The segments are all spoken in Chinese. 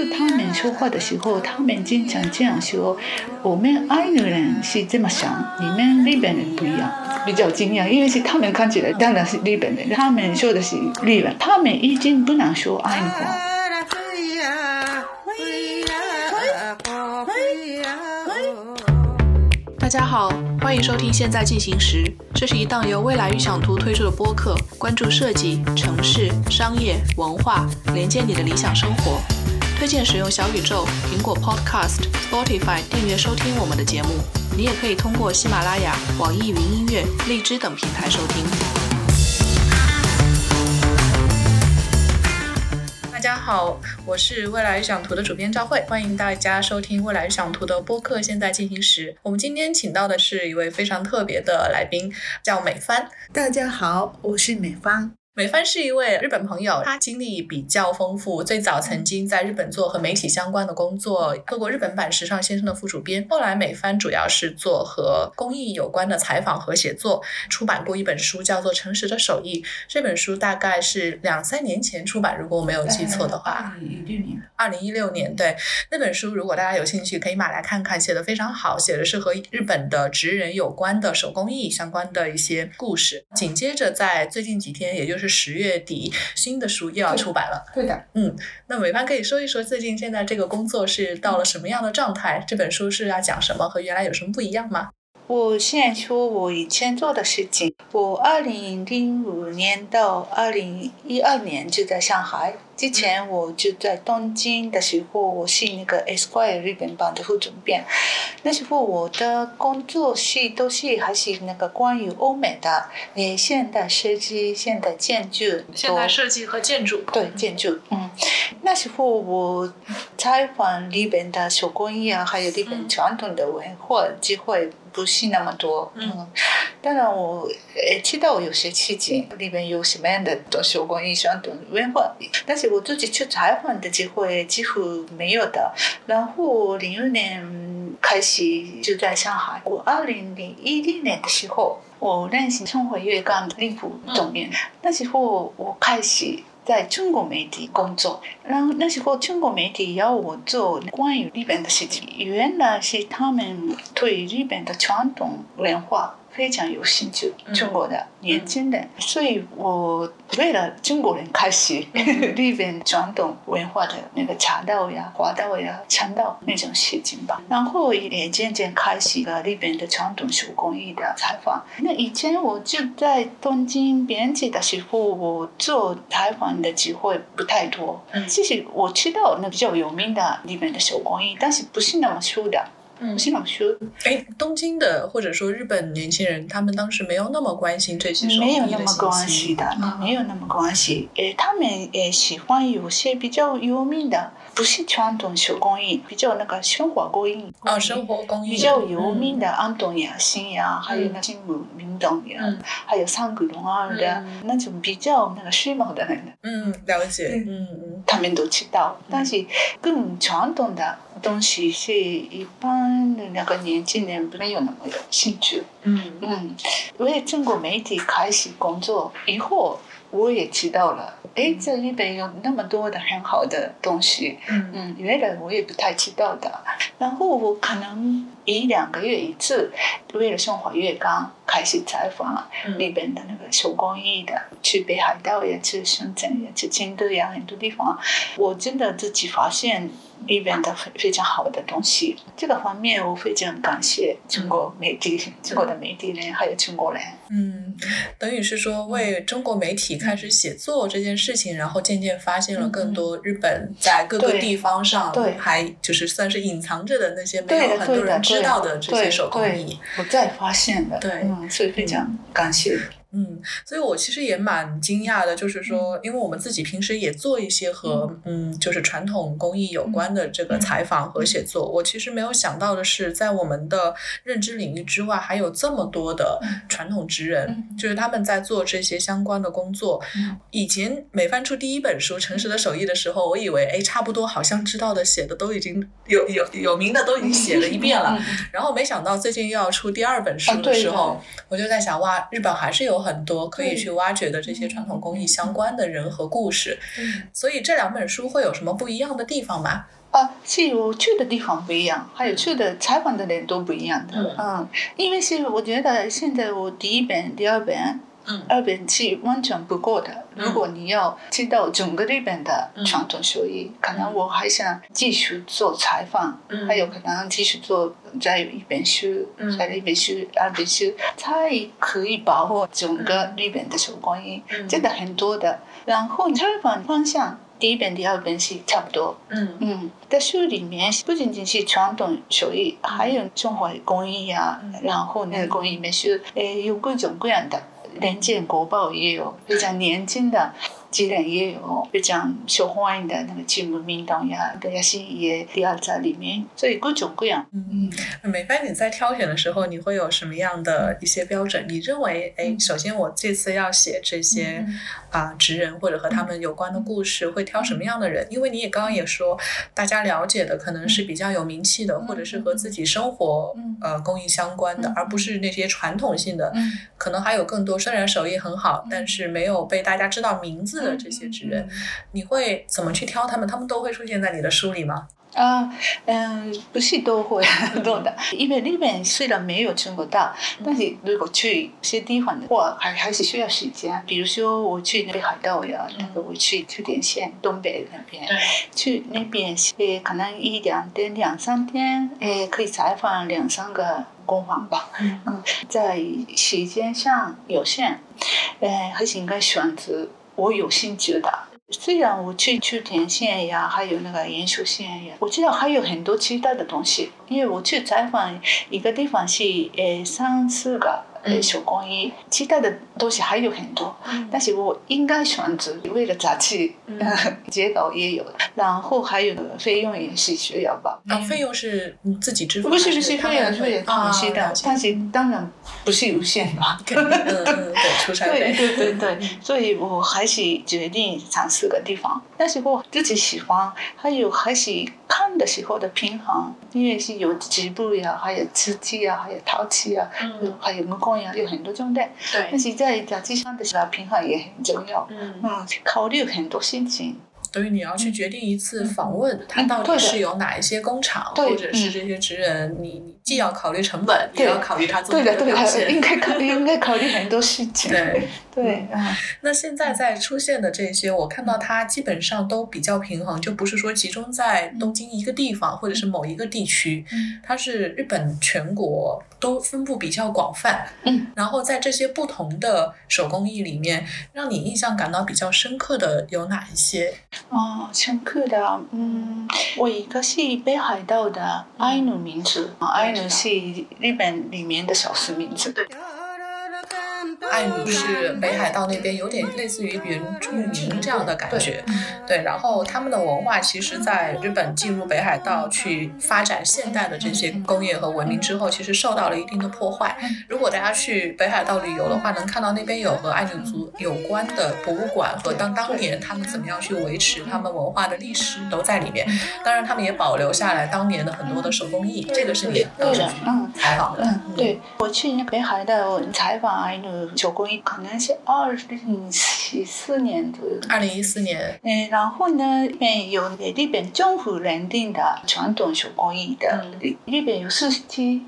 和他们说话的时候，他们经常这样说：“我们爱的人是这么想，你们日本人不一样。”比较惊讶，因为是他们看起来当然是日本人，他们说的是日本，他们已经不能说爱的话。大家好，欢迎收听《现在进行时》，这是一档由未来预想图推出的播客，关注设计、城市、商业、文化，连接你的理想生活。推荐使用小宇宙、苹果 Podcast、Spotify 订阅收听我们的节目。你也可以通过喜马拉雅、网易云音乐、荔枝等平台收听。大家好，我是未来预想图的主编赵慧，欢迎大家收听未来预想图的播客。现在进行时，我们今天请到的是一位非常特别的来宾，叫美帆。大家好，我是美帆。美帆是一位日本朋友，他经历比较丰富。最早曾经在日本做和媒体相关的工作，做过日本版《时尚先生》的副主编。后来美帆主要是做和公益有关的采访和写作，出版过一本书，叫做《诚实的手艺》。这本书大概是两三年前出版，如果我没有记错的话。二零一六年。二零一六年，对那本书，如果大家有兴趣，可以买来看看，写的非常好，写的是和日本的职人有关的手工艺相关的一些故事。紧接着在最近几天，也就是十月底，新的书又要出版了。对的，嗯，那美帆可以说一说最近现在这个工作是到了什么样的状态？这本书是要讲什么？和原来有什么不一样吗？我现在说我以前做的事情。我二零零五年到二零一二年就在上海，之前我就在东京的时候，我是那个 Esquire 日本版的副总编。那时候我的工作是都是还是那个关于欧美的，诶，现代设计、现代建筑、现代设计和建筑。对建筑，嗯，那时候我采访日本的手工艺啊，还有日本传统的文化机会。不是那么多，嗯，当然我呃知道有些事情里面有什么样的手工艺传统文化，但是我自己去采访的机会几乎没有的。然后零六年开始就在上海，我二零零一零年的时候，我认识生活月刊的林普总编，那时候我开始。在中国媒体工作，然后那时候中国媒体要我做关于日本的事情，原来是他们对日本的传统文化。非常有兴趣中国的年轻人，所以我为了中国人开始 日本传统文化的那个茶道呀、花道呀、禅道那种事情吧。然后也渐渐开始了日本的传统手工艺的采访。那以前我就在东京编辑的时候，我做采访的机会不太多。嗯其实我知道那比较有名的日本的手工艺，但是不是那么熟的。嗯，新老师，哎，东京的或者说日本年轻人，他们当时没有那么关心这些手没有那么关心的，没有那么关系。诶，他们也喜欢有些比较有名的，不是传统手工艺，比较那个生活工艺。啊，生活工艺比较有名的安东呀、新呀，还有那金木明洞呀，还有三谷龙二的那种比较那个时髦的人。嗯，了解。嗯嗯，他们都知道，但是更传统的。东西是一般的那个年轻人没有那么有兴趣。嗯嗯，我也中国媒体开始工作以后，我也知道了。哎，这里边有那么多的很好的东西。嗯嗯，原来我也不太知道的。然后我可能一两个月一次，为了生活月刊开始采访日本的那个手工艺的，去北海道也，去深圳也，去京都呀，很多地方，我真的自己发现。里边的非非常好的东西，这个方面我非常感谢中国媒体、中国的媒体人还有中国人。嗯，等于是说为中国媒体开始写作这件事情，然后渐渐发现了更多日本在各个地方上还就是算是隐藏着的那些没有很多人知道的这些手工艺，我再发现的。对，嗯所以非常感谢。嗯，所以我其实也蛮惊讶的，就是说，因为我们自己平时也做一些和嗯，就是传统工艺有关的这个采访和写作，我其实没有想到的是，在我们的认知领域之外，还有这么多的传统职人，就是他们在做这些相关的工作。以前每翻出第一本书《诚实的手艺》的时候，我以为哎，差不多好像知道的写的都已经有有有名的都已经写了一遍了，然后没想到最近又要出第二本书的时候，我就在想哇，日本还是有。很多可以去挖掘的这些传统工艺相关的人和故事。嗯所以这两本书会有什么不一样的地方吗？啊，是我去的地方不一样，还有去的采访的人都不一样的。嗯嗯，因为是我觉得现在我第一本、第二本，嗯。二本是完全不够的。如果你要知道整个日本的传统手艺，可能我还想继续做采访，嗯。还有可能继续做再有一本书，嗯。再一本书、二本书，才可以把握整个日本的手工艺，嗯。真的很多的。然后采访方向。第一本、第二本是差不多，嗯。嗯，在书里面不仅仅是传统手艺，还有中华工艺啊，然后那个工艺里面是呃有各种各样的，人间国宝也有，非常年轻的职人也有，非常受欢迎的那个节目运动呀，这也是也第二在里面，所以各种各样。嗯嗯，美帆，你在挑选的时候，你会有什么样的一些标准？你认为，哎，首先我这次要写这些啊、职人或者和他们有关的故事，会挑什么样的人？因为你也刚刚也说，大家了解的可能是比较有名气的，或者是和自己生活嗯呃工艺相关的，而不是那些传统性的。嗯可能还有更多，虽然手艺很好，但是没有被大家知道名字的这些职人，你会怎么去挑他们？他们都会出现在你的书里吗？啊，嗯，不是都会 多的，因为日本虽然没有中国大，但是如果去一些地方的话，还还是需要时间。比如说我去北海道呀，那个我去秋田县东北那边，去那边呃可能一两天、两三天，呃可以采访两三个工坊吧。嗯，在时间上有限，呃还是应该选择我有兴趣的。虽然我去秋田县呀，还有那个岩手县呀，我知道还有很多其他的东西。因为我去采访一个地方是呃三四个呃手工艺，其他的东西还有很多。但是我应该选择为了杂志，结稿也有，然后还有费用也是需要吧。啊，费用是你自己支付？不是不是，他费用们会是他们知道啊了，解但是当然不是无限吧。嗯嗯，对，出差对。对对对，所以我还是决定尝试个地方。但是我自己喜欢，还有还是看的时候的平衡，因为是有局部呀，还有瓷器呀，还有陶器呀，嗯还有有很多种类。但，是在杂志上的时候，平衡也很重要。嗯，嗯，考虑很多事情。等于你要去决定一次访问，它到底是有哪一些工厂，对或者是这些职人，你你既要考虑成本，也要考虑他做对的，对的，出的表现。应该考虑 应该考虑很多事情。对对，啊那现在在出现的这些，我看到它基本上都比较平衡，就不是说集中在东京一个地方或者是某一个地区，嗯它是日本全国都分布比较广泛。嗯，然后在这些不同的手工艺里面，让你印象感到比较深刻的有哪一些？哦，深刻的，嗯，我一个是北海道的爱奴民族，爱是日本里面的少数民族。爱奴是北海道那边有点类似于原住民这样的感觉，对。然后他们的文化其实在日本进入北海道去发展现代的这些工业和文明之后，其实受到了一定的破坏。如果大家去北海道旅游的话，能看到那边有和爱女族有关的博物馆和当当年他们怎么样去维持他们文化的历史都在里面。当然，他们也保留下来当年的很多的手工艺，这个是你当时采访的。嗯，对，我去那个北海道采访爱奴手工艺，可能是二零一四年左右。二零一四年，嗯，然后呢，日本有日本政府认定的传统手工艺的，日本有四十七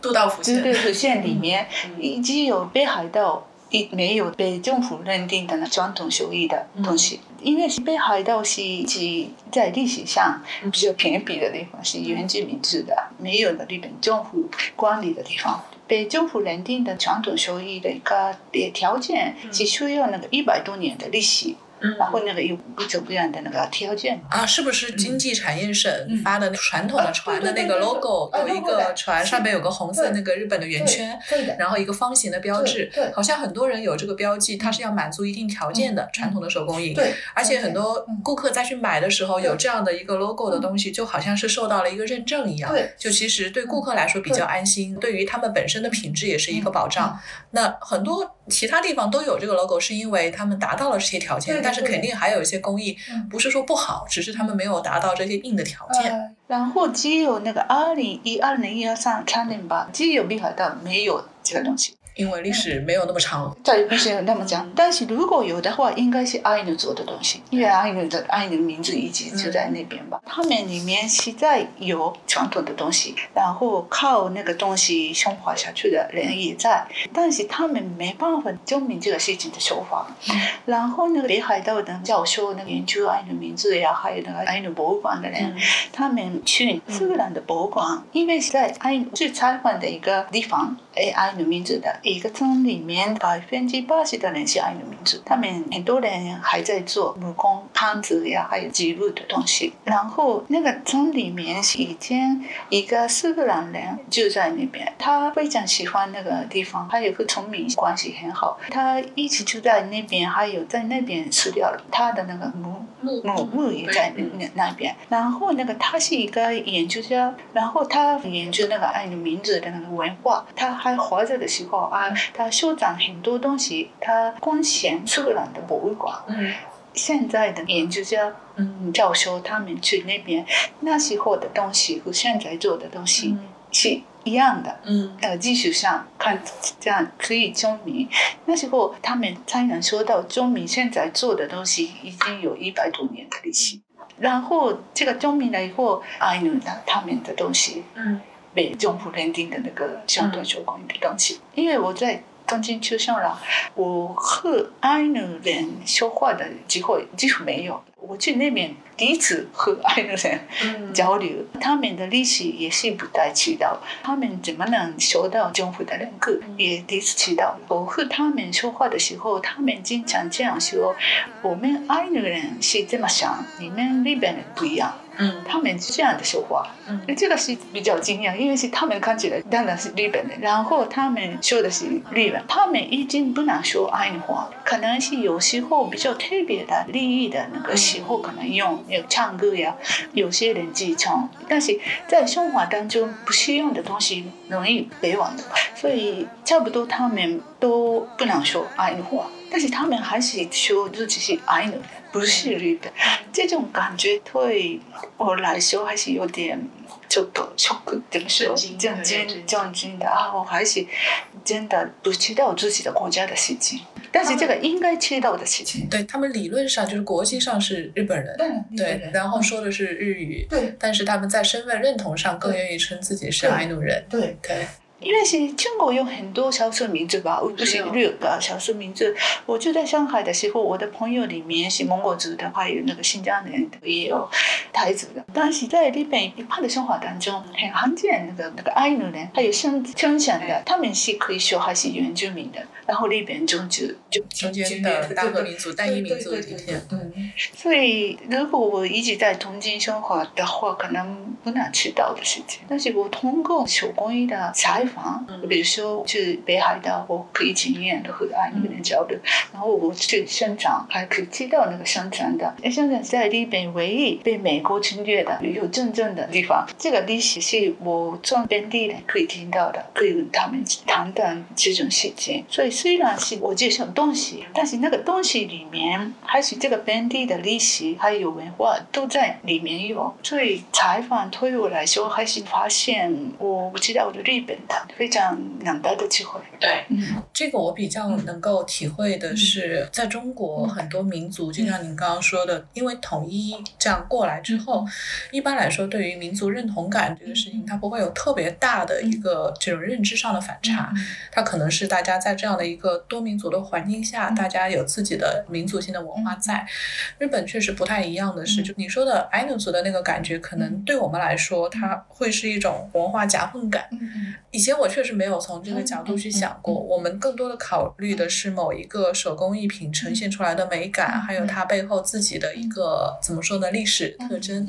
渡道府县。支队县里面，已经有北海道一没有被政府认定的传统手艺的东西。因为北海道是指在历史上比较偏僻的地方，是原住民住的，没有的日本政府管理的地方。被政府认定的传统手艺的一个条件是需要那个一百多年的历史，嗯然后那个有各种各样的那个条件。啊，是不是经济产业省发的传统的船的那个 logo，啊有一个船上面有个红色那个日本的圆圈，然后一个方形的标志好像很多人有这个标记，它是要满足一定条件的传统的手工艺。对，而且很多嗯顾客再去买的时候，有这样的一个 logo 的东西，就好像是受到了一个认证一样。对。就其实对顾客来说比较安心，对于他们本身的品质也是一个保障。那很多其他地方都有这个 logo，是因为他们达到了这些条件，对对但是肯定还有一些工艺嗯不是说不好，只是他们没有达到这些硬的条件。呃，然后只有那个二零一二零、一二三三年吧，只有北海道没有这个东西。因为历史没有那么长。在不是那么讲，但是如果有的话，应该是爱努做的东西，因为爱努的阿努名字一直就在那边吧。他们里面实在有传统的东西，然后靠那个东西生活下去的人也在，但是他们没办法证明这个事情的说法。然后那个北海道的教授，那个研究爱努名字呀，还有那个爱努博物馆的人，他们去苏格兰的博物馆，因为是在爱努去采访的一个地方，哎，爱努名字的一个村里面，百分之八十的人是阿努名字，他们很多人还在做木工、汤子呀，还有记录的东西。然后那个村里面是以前一个苏格兰人就在那边，他非常喜欢那个地方，还有个村民关系很好，他一直住在那边，还有在那边吃掉了他的那个木木木也在那那边。然后那个他是一个研究家，然后他研究那个爱的名字的那个文化。他还活着的时候啊，他收藏很多东西，他贡献苏格兰的博物馆。嗯现在的研究家、嗯教授他们去那边，那时候的东西和现在做的东西是一样的。嗯呃，技术上看这样可以证明，那时候他们才能说到证明现在做的东西已经有一百多年的历史。然后这个证明了以后，阿努的他们的东西嗯被政府认定的那个相对手工艺的东西，因为我在东京出生了，我和爱努人说话的机会几乎没有。我去那边第一次和爱努人嗯交流，他们的历史也是不太知道，他们怎么能受到政府的认可，也第一次知道。我和他们说话的时候，他们经常这样说：“我们爱努人是这么想，你们日本人不一样。”嗯。他们是这样的说话，嗯。这个是比较惊讶，因为是他们看起来当然是日本人，然后他们说的是日文，他们已经不能说爱语话，可能是有时候比较特别的利益的那个时候可能用有唱歌呀，有些人自己唱，但是在生活当中不适用的东西容易被忘的，所以差不多他们都不能说爱语话，但是他们还是说自己是爱语人，不是日本。这种感觉对我来说还是有点ちょっとショック怎么说？震惊震惊震惊的啊！我还是真的不知道自己的国家的事情，但是这个应该知道的事情。对他们理论上就是国际上是日本人，对，然后说的是日语，对但是他们在身份认同上更愿意称自己是对爱努人，对，对， 因为是中国有很多少数民族吧，不是六个少数民族。我就在上海的时候，我的朋友里面是蒙古族的，还有那个新疆人的，也有台族的。但是在日本一般的生活当中，很罕见那个那个爱努人，还有生生产的，他们是可以说还是原住民的。然后日本中就就中间的大个民族、单一民族的今天，嗯所以，如果我一直在东京生活的话，可能不难知道的事情。但是我通过手工艺的采嗯，比如说去北海道，我可以经验的和爱那个人交流，然后我去生产，还可以知道那个生产的。哎，生产是在日本唯一被美国侵略的有真正的地方。这个历史是我从本地人可以听到的，可以跟他们谈谈这种事情。所以虽然是我介绍东西，但是那个东西里面还是这个本地的历史还有文化都在里面有。所以采访对我来说，还是发现我不知道的日本的非常难得的机会。对，嗯。这个我比较能够体会的是，在中国很多民族，就像您刚刚说的，因为统一这样过来之后，一般来说对于民族认同感这个事情，它不会有特别大的一个这种认知上的反差，它可能是大家在这样的一个多民族的环境下，大家有自己的民族性的文化在。日本确实不太一样的是，就你说的爱努族的那个感觉，可能对我们来说，它会是一种文化夹缝感。嗯以前我确实没有从这个角度去想过，我们更多的考虑的是某一个手工艺品呈现出来的美感，还有它背后自己的一个怎么说呢历史特征，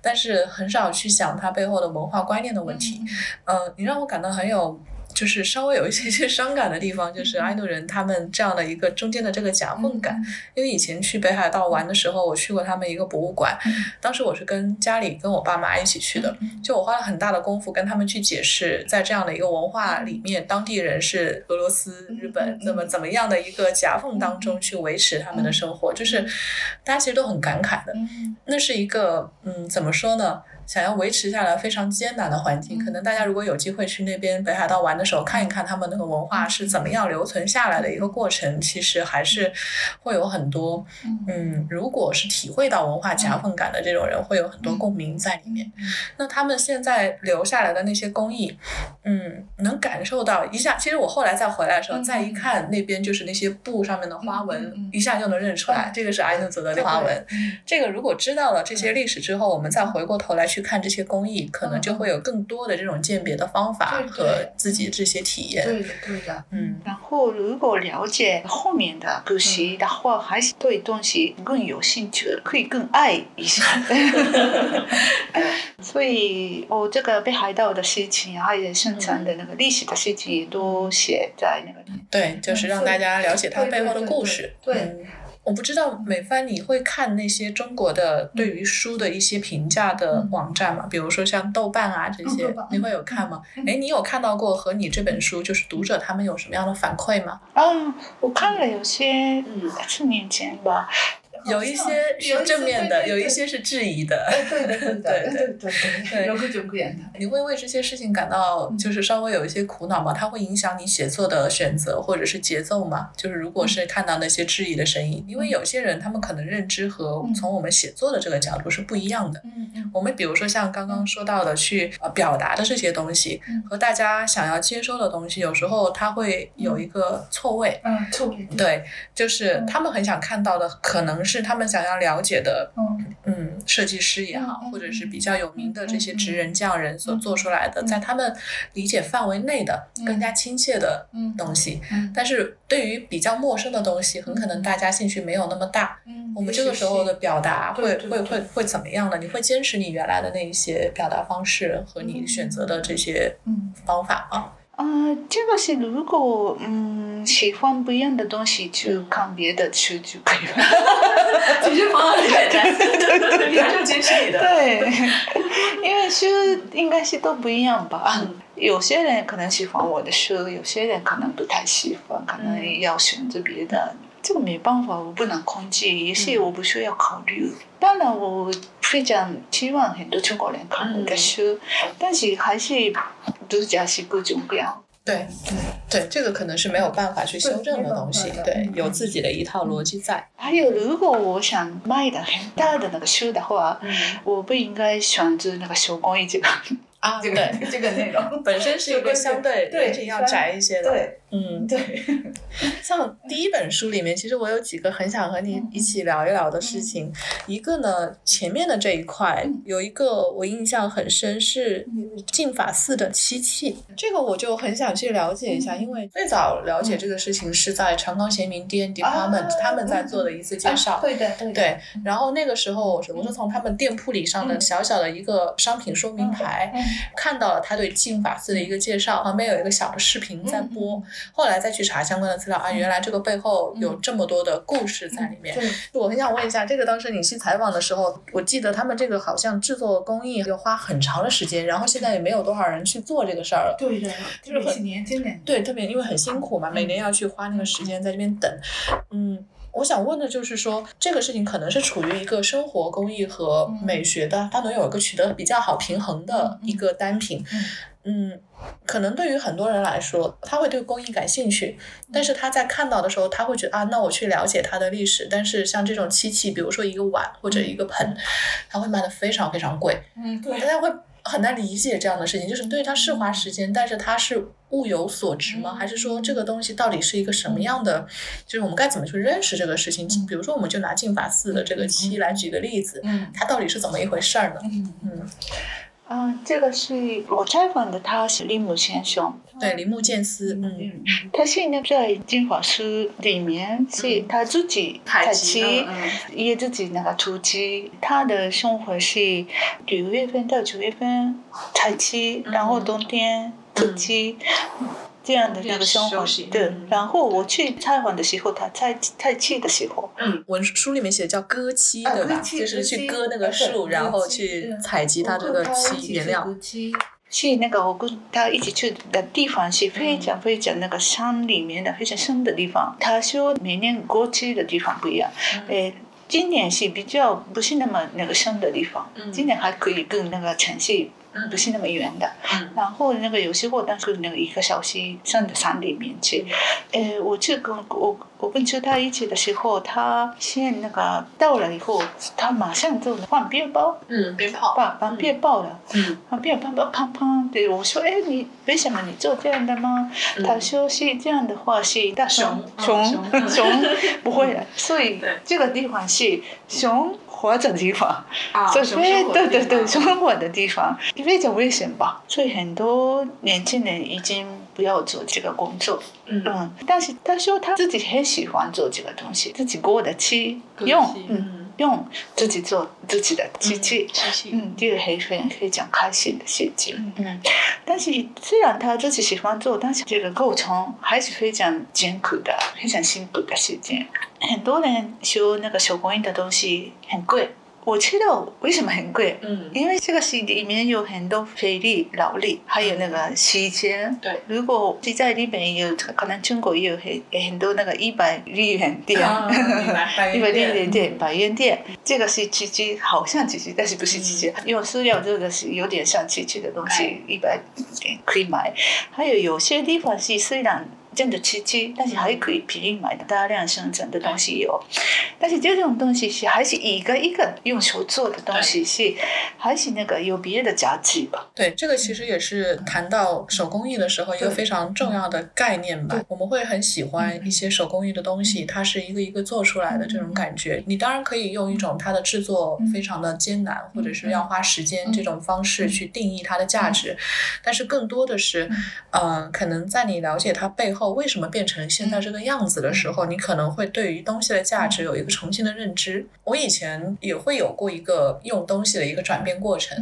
但是很少去想它背后的文化观念的问题。呃，你让我感到很有。就是稍微有一些 些伤感的地方，就是爱努人他们这样的一个中间的这个夹缝感。因为以前去北海道玩的时候，我去过他们一个博物馆，当时我是跟家里跟我爸妈一起去的，就我花了很大的功夫跟他们去解释，在这样的一个文化里面，当地人是俄罗斯、日本，那么怎么样的一个夹缝当中去维持他们的生活，就是大家其实都很感慨的。那是一个嗯，怎么说呢？想要维持下来非常艰难的环境，可能大家如果有机会去那边北海道玩的的时候，看一看他们那个文化是怎么样留存下来的一个过程，其实还是会有很多，嗯，如果是体会到文化夹缝感的这种人，会有很多共鸣在里面。那他们现在留下来的那些工艺，嗯，能感受到一下。其实我后来再回来的时候，再一看那边就是那些布上面的花纹，一下就能认出来，这个是埃努泽的花纹。这个如果知道了这些历史之后，我们再回过头来去看这些工艺，可能就会有更多的这种鉴别的方法和自己这些体验。对的，对的。嗯，然后如果了解后面的故事的话，还是对东西更有兴趣，可以更爱一下。所以，我这个北海道的事情，还有生产的那个历史的事情，都写在那个里面。对，就是让大家了解它背后的故事。对。我不知道美帆你会看那些中国的对于书的一些评价的网站吗？比如说像豆瓣啊这些，你会有看吗？哎，你有看到过和你这本书就是读者他们有什么样的反馈吗？嗯，我看了有些，嗯，四年前吧。有一些是正面的，有一些是质疑的。对对对对对对，有各种各样的。你会为这些事情感到就是稍微有一些苦恼吗？它会影响你写作的选择或者是节奏吗？就是如果是看到那些质疑的声音，因为有些人他们可能认知和从我们写作的这个角度是不一样的。嗯嗯。我们比如说像刚刚说到的去呃表达的这些东西，和大家想要接收的东西，有时候它会有一个错位。嗯，错位。对，就是他们很想看到的可能是。是他们想要了解的，嗯，设计师也好，或者是比较有名的这些职人匠人所做出来的，在他们理解范围内的更加亲切的东西。但是对于比较陌生的东西，很可能大家兴趣没有那么大。我们这个时候的表达会会会会怎么样呢？你会坚持你原来的那一些表达方式和你选择的这些方法吗？啊，这个是如果嗯喜欢不一样的东西，就看别的书就可以了。解决方案很简单 你还是坚持你的。对，因为书应该是都不一样吧。有些人可能喜欢我的书，有些人可能不太喜欢，可能要选择别的。这个没办法，我不能控制，也是我不需要考虑。当然，我非常希望很多中国人看我的书，但是还是读者是各种各样。对对对，这个可能是没有办法去修正的东西。对，有自己的一套逻辑在。还有，如果我想卖的很大的那个书的话，我不应该选择那个手工艺这个。啊，这个这个内容本身是一个相对对要窄一些的，对，嗯，对。像第一本书里面，其实我有几个很想和你一起聊一聊的事情。一个呢，前面的这一块有一个我印象很深，是净法寺的漆器。这个我就很想去了解一下，因为最早了解这个事情是在长冈贤明 D N Department 他们在做的一次介绍。对的，对。然后那个时候，我是从他们店铺里上的小小的一个商品说明牌。看到了他对净法寺的一个介绍，旁边有一个小的视频在播。后来再去查相关的资料啊，原来这个背后有这么多的故事在里面。我很想问一下，这个当时你去采访的时候，我记得他们这个好像制作工艺要花很长的时间，然后现在也没有多少人去做这个事儿了。对对，就是很年轻点。对，特别因为很辛苦嘛，每年要去花那个时间在这边等。嗯。我想问的就是说，这个事情可能是处于一个生活工艺和美学的，它能有一个取得比较好平衡的一个单品。嗯，可能对于很多人来说，他会对工艺感兴趣，但是他在看到的时候，他会觉得啊，那我去了解它的历史。但是像这种漆器，比如说一个碗或者一个盆，它会卖的非常非常贵。嗯，对，大家会。很难理解这样的事情，就是对它是花时间，但是它是物有所值吗？还是说这个东西到底是一个什么样的？就是我们该怎么去认识这个事情？比如说，我们就拿净法寺的这个漆来举个例子，它到底是怎么一回事儿呢？嗯。嗯，这个是我采访的，他是铃木先生。对，铃木健司，嗯，他现在在金华书里面，是他自己采集，也自己那个出击。他的生活是九月份到九月份采集，然后冬天土鸡。这样的那个生活，对。然后我去采访的时候，他采采气的时候，嗯，文书里面写叫割漆，对吧？就是去割那个树，然后去采集它这个漆原料。去那个我跟他一起去的地方是非常非常那个山里面的非常深的地方。他说每年过去的地方不一样，诶，今年是比较不是那么那个深的地方，今年还可以跟那个城市。不是那么远的。嗯然后那个有些货但是那个一个小时上的山里面去，呃，我去跟我我跟周他一起的时候，他先那个到了以后，他马上就放鞭炮，嗯，鞭炮，把把鞭炮了。嗯。放边砰砰砰砰的，我说：“哎，你为什么你做这样的吗？”他说：“是这样的话是大熊。熊。熊。不会的，所以这个地方是熊活着的地方，啊所以对对对，生活的地方。非常危险吧？所以很多年轻人已经不要做这个工作。嗯嗯，但是他说他自己很喜欢做这个东西，自己过得去用，嗯，用自己做自己的机器。机器，嗯，这个很很非常开心的事情。嗯，但是虽然他自己喜欢做，但是这个过程还是非常艰苦的，非常辛苦的事情。很多人修那个手工艺的东西很贵，我知道为什么很贵。嗯。因为这个是里面有很多费力、劳力，还有那个时间。对，如果是在日本有，可能中国也有很很多那个一百日元店，一百日元店、百元店，这个是奇迹，好像奇迹，但是不是机器，因为塑料这个是有点像奇迹的东哎西，一百可以买。还有有些地方是虽然真的机器，但是还可以便宜买的大量生产的东西有，但是这种东西是还是一个一个用手做的东西是还是那个有别的价值吧？对，这个其实也是谈到手工艺的时候一个非常重要的概念吧。我们会很喜欢一些手工艺的东西，它是一个一个做出来的这种感觉。你当然可以用一种它的制作非常的艰难，或者是要花时间这种方式去定义它的价值，但是更多的是，呃，可能在你了解它背后为什么变成现在这个样子的时候，你可能会对于东西的价值有一个重新的认知。我以前也会有过一个用东西的一个转变过程。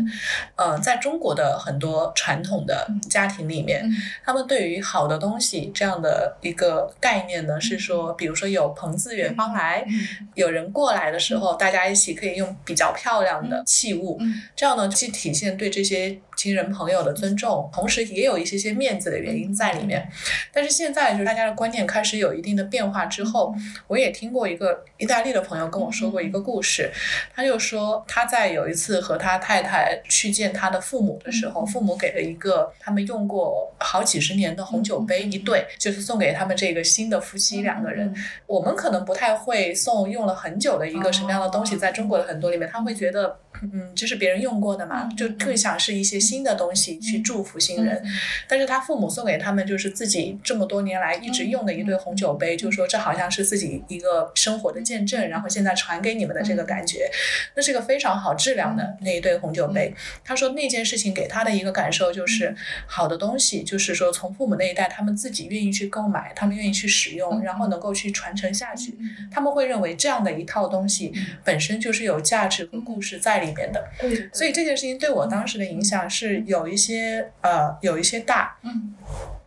呃，在中国的很多传统的家庭里面，他们对于好的东西这样的一个概念呢，是说，比如说有朋自远方来，有人过来的时候，大家一起可以用比较漂亮的器物，这样呢，既体现对这些亲人朋友的尊重，同时也有一些些面子的原因在里面。但是现在就是大家的观念开始有一定的变化之后，我也听过一个意大利的朋友跟我说过一个故事，他就说他在有一次和他太太去见他的父母的时候，父母给了一个他们用过好几十年的红酒杯一对，就是送给他们这个新的夫妻两个人。我们可能不太会送用了很久的一个什么样的东西，在中国的很多里面，他会觉得。嗯，这是别人用过的嘛，就更想是一些新的东西去祝福新人。但是他父母送给他们就是自己这么多年来一直用的一对红酒杯，就说这好像是自己一个生活的见证，然后现在传给你们的这个感觉，那是个非常好质量的那一对红酒杯。他说那件事情给他的一个感受就是，好的东西就是说从父母那一代他们自己愿意去购买，他们愿意去使用，然后能够去传承下去，他们会认为这样的一套东西本身就是有价值和故事在里面的。对，所以这件事情对我当时的影响是有一些呃有一些大。嗯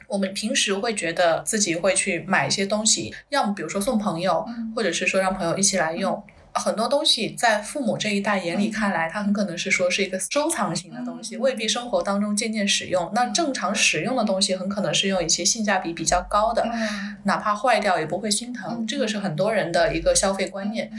我们平时会觉得自己会去买一些东西，要么比如说送朋友，或者是说让朋友一起来用。很多东西在父母这一代眼里看来，它很可能是说是一个收藏型的东西，未必生活当中渐渐使用。那正常使用的东西，很可能是用一些性价比比较高的，哪怕坏掉也不会心疼。这个是很多人的一个消费观念。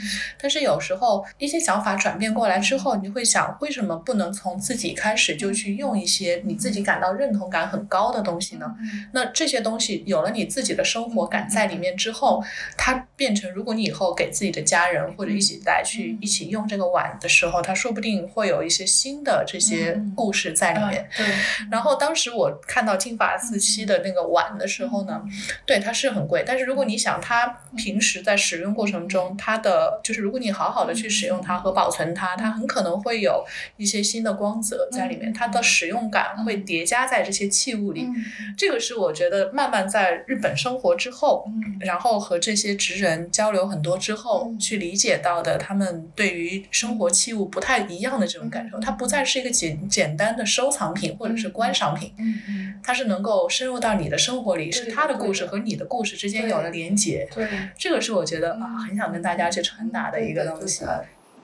但是有时候一些想法转变过来之后，你会想，为什么不能从自己开始就去用一些你自己感到认同感很高的东西呢？那这些东西有了你自己的生活感在里面之后，它变成，如果你以后给自己的家人或者一起来去一起用这个碗的时候，它说不定会有一些新的这些故事在里面。对，然后当时我看到金发四七的那个碗的时候呢，对它是很贵，但是如果你想它平时在使用过程中，它的就是如果你好好的去使用它和保存它，它很可能会有一些新的光泽在里面，它的使用感会叠加在这些器物里。这个是我觉得慢慢在日本生活之后，然后和这些职人交流很多之后，去理解到的他们对于生活器物不太一样的这种感受，它不再是一个简简单的收藏品或者是观赏品，嗯嗯，它是能够深入到你的生活里，是对他的故事。和你的故事之间有了连结。对。这个是我觉得啊，很想跟大家去传达的一个东西。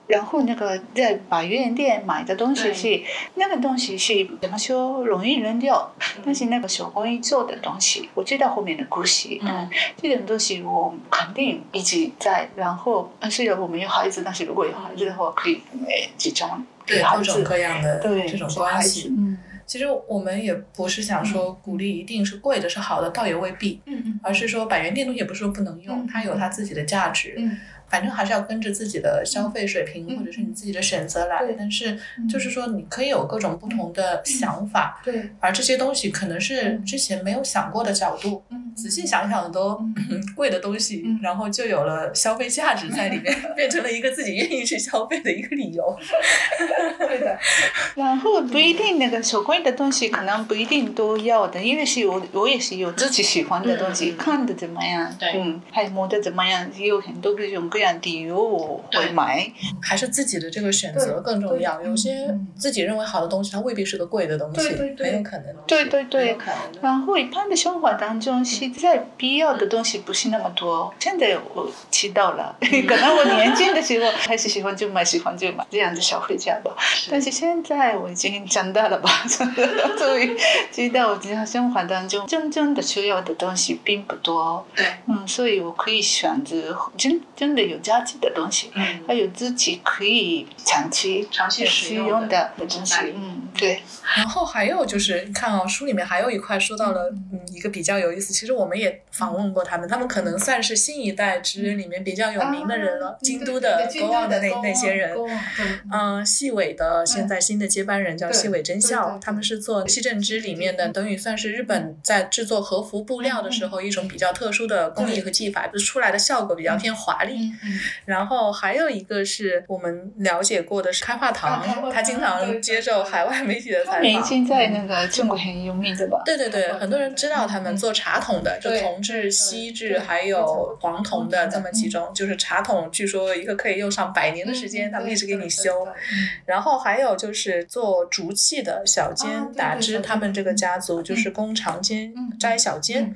然后那个在百元店买的东西是那个东西是怎么说容易扔掉，但是那个手工艺做的东西，我知道后面的故事，嗯，这种东西我肯定一直在。然后虽然我们有孩子，但是如果有孩子的话，可以诶集中对各种各样的对这种关系。嗯，其实我们也不是想说鼓励一定是贵的是好的，倒也未必，嗯嗯，而是说百元店东西也不是说不能用，它有它自己的价值。嗯。反正还是要跟着自己的消费水平，或者是你自己的选择来。但是就是说，你可以有各种不同的想法。对。而这些东西可能是之前没有想过的角度。仔细想想都 贵的东西，然后就有了消费价值在里面，变成了一个自己愿意去消费的一个理由。对的。然后不一定那个手工的东西，可能不一定都要的，因为是有我也是有自己喜欢的东西，看的怎么样，嗯，还摸的怎么样，也有很多各种各。理由我会买，还是自己的这个选择更重要。有些自己认为好的东西，它未必是个贵的东西，很有可能。对对对，可能然后一般的生活当中，现在必要的东西不是那么多。现在我知道了，可能我年轻的时候还是喜欢就买，喜欢就买这样的消费家吧。但是现在我已经长大了吧，所以知道我日常生活当中真正的需要的东西并不多。对，嗯，所以我可以选择真真的有。有价值的东西，还有自己可以长期长期使用的东西，嗯，对。然后还有就是，你看哦，书里面还有一块说到了，嗯，一个比较有意思。其实我们也访问过他们，他们可能算是新一代职人里面比较有名的人了。京都的高傲的那那些人，嗯，细尾的现在新的接班人叫细尾真孝，他们是做西正织里面的，等于算是日本在制作和服布料的时候一种比较特殊的工艺和技法，就出来的效果比较偏华丽。然后还有一个是我们了解过的是开化堂，他经常接受海外媒体的采访。明星在那个中国很有名对吧？对对对，很多人知道他们做茶桶的，就铜制、锡制还有黄铜的这么几种。就是茶桶，据说一个可以用上百年的时间，他们一直给你修。然后还有就是做竹器的小尖打枝，他们这个家族就是工长尖、摘小尖。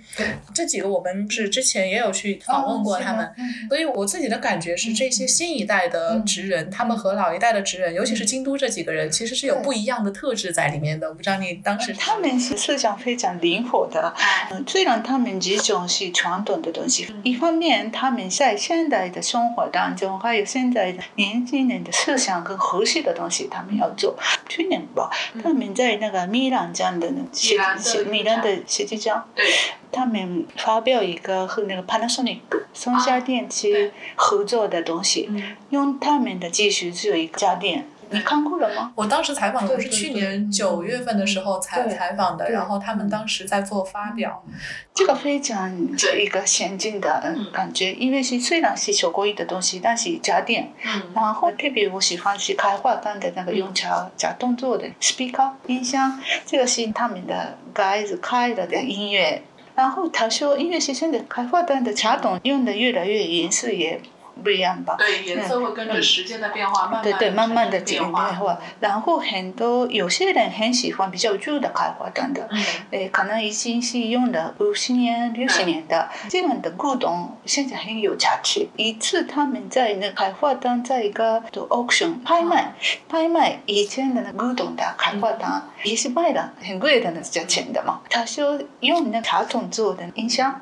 这几个我们是之前也有去访问过他们，所以我自己的。感觉是这些新一代的职人，他们和老一代的职人，尤其是京都这几个人，其实是有不一样的特质在里面的。我不知道你当时他们是思想非常灵活的，嗯，虽然他们这种是传统的东西，一方面他们在现代的生活当中，还有现在的年轻人的思想跟合适的东西，他们要做。去年吧，他们在那个米兰这样的那米兰的设计奖。他们发表一个和那个 Panasonic 松下电器合作的东西，用他们的技术做一个家电。你看过了吗？我当时采访的是去年九月份的时候采采访的，然后他们当时在做发表。这个非常一个先进的感觉，因为是虽然是手工艺的东西，但是家电。然后特别我喜欢是开化单的那个用茶假动作的 speaker 音箱，这个是他们的盖子开了的音乐。然后他说，因为学生的开发端的茶桶用的越来越严肃也。不一样吧？对，颜色会跟着时间的变化慢慢对对，慢慢的变化。然后很多有些人很喜欢比较旧的开花灯的，诶，可能已经是用了五十年、六十年的这样的古董，现在很有价值。一次他们在那开花灯在一个 auction 拍卖，拍卖以前的那古董的开花灯，也是卖了很贵的那价钱的嘛。他说用那茶桶做的音箱，